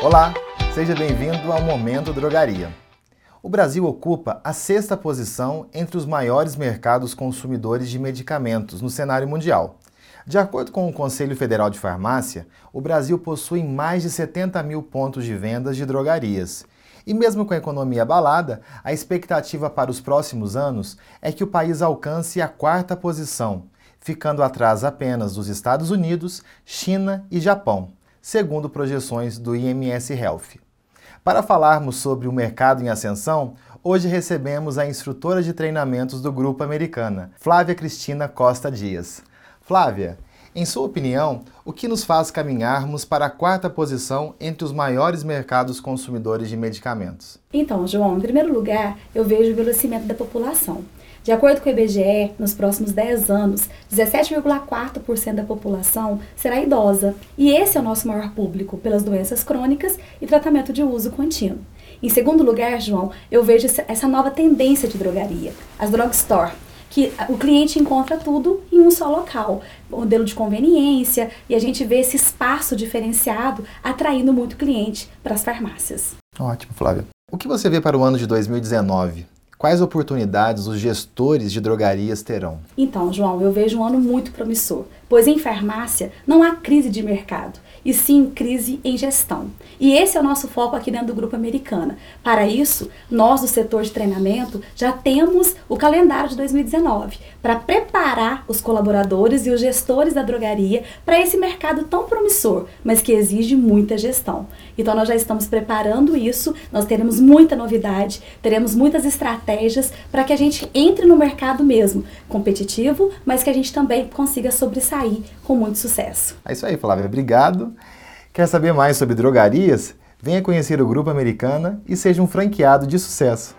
Olá, seja bem-vindo ao Momento Drogaria. O Brasil ocupa a sexta posição entre os maiores mercados consumidores de medicamentos no cenário mundial. De acordo com o Conselho Federal de Farmácia, o Brasil possui mais de 70 mil pontos de vendas de drogarias. E mesmo com a economia abalada, a expectativa para os próximos anos é que o país alcance a quarta posição, ficando atrás apenas dos Estados Unidos, China e Japão segundo projeções do IMS Health. Para falarmos sobre o mercado em ascensão, hoje recebemos a instrutora de treinamentos do Grupo Americana, Flávia Cristina Costa Dias. Flávia, em sua opinião, o que nos faz caminharmos para a quarta posição entre os maiores mercados consumidores de medicamentos? Então, João, em primeiro lugar, eu vejo o envelhecimento da população. De acordo com o IBGE, nos próximos 10 anos, 17,4% da população será idosa. E esse é o nosso maior público, pelas doenças crônicas e tratamento de uso contínuo. Em segundo lugar, João, eu vejo essa nova tendência de drogaria, as drugstore, que o cliente encontra tudo em um só local, modelo de conveniência, e a gente vê esse espaço diferenciado atraindo muito cliente para as farmácias. Ótimo, Flávia. O que você vê para o ano de 2019? Quais oportunidades os gestores de drogarias terão? Então, João, eu vejo um ano muito promissor, pois em farmácia não há crise de mercado, e sim crise em gestão. E esse é o nosso foco aqui dentro do Grupo Americana. Para isso, nós do setor de treinamento já temos o calendário de 2019 para preparar os colaboradores e os gestores da drogaria para esse mercado tão promissor, mas que exige muita gestão. Então nós já estamos preparando isso, nós teremos muita novidade, teremos muitas estratégias para que a gente entre no mercado mesmo, competitivo, mas que a gente também consiga sobressair com muito sucesso. É isso aí, Flávia. Obrigado. Quer saber mais sobre drogarias? Venha conhecer o Grupo Americana e seja um franqueado de sucesso.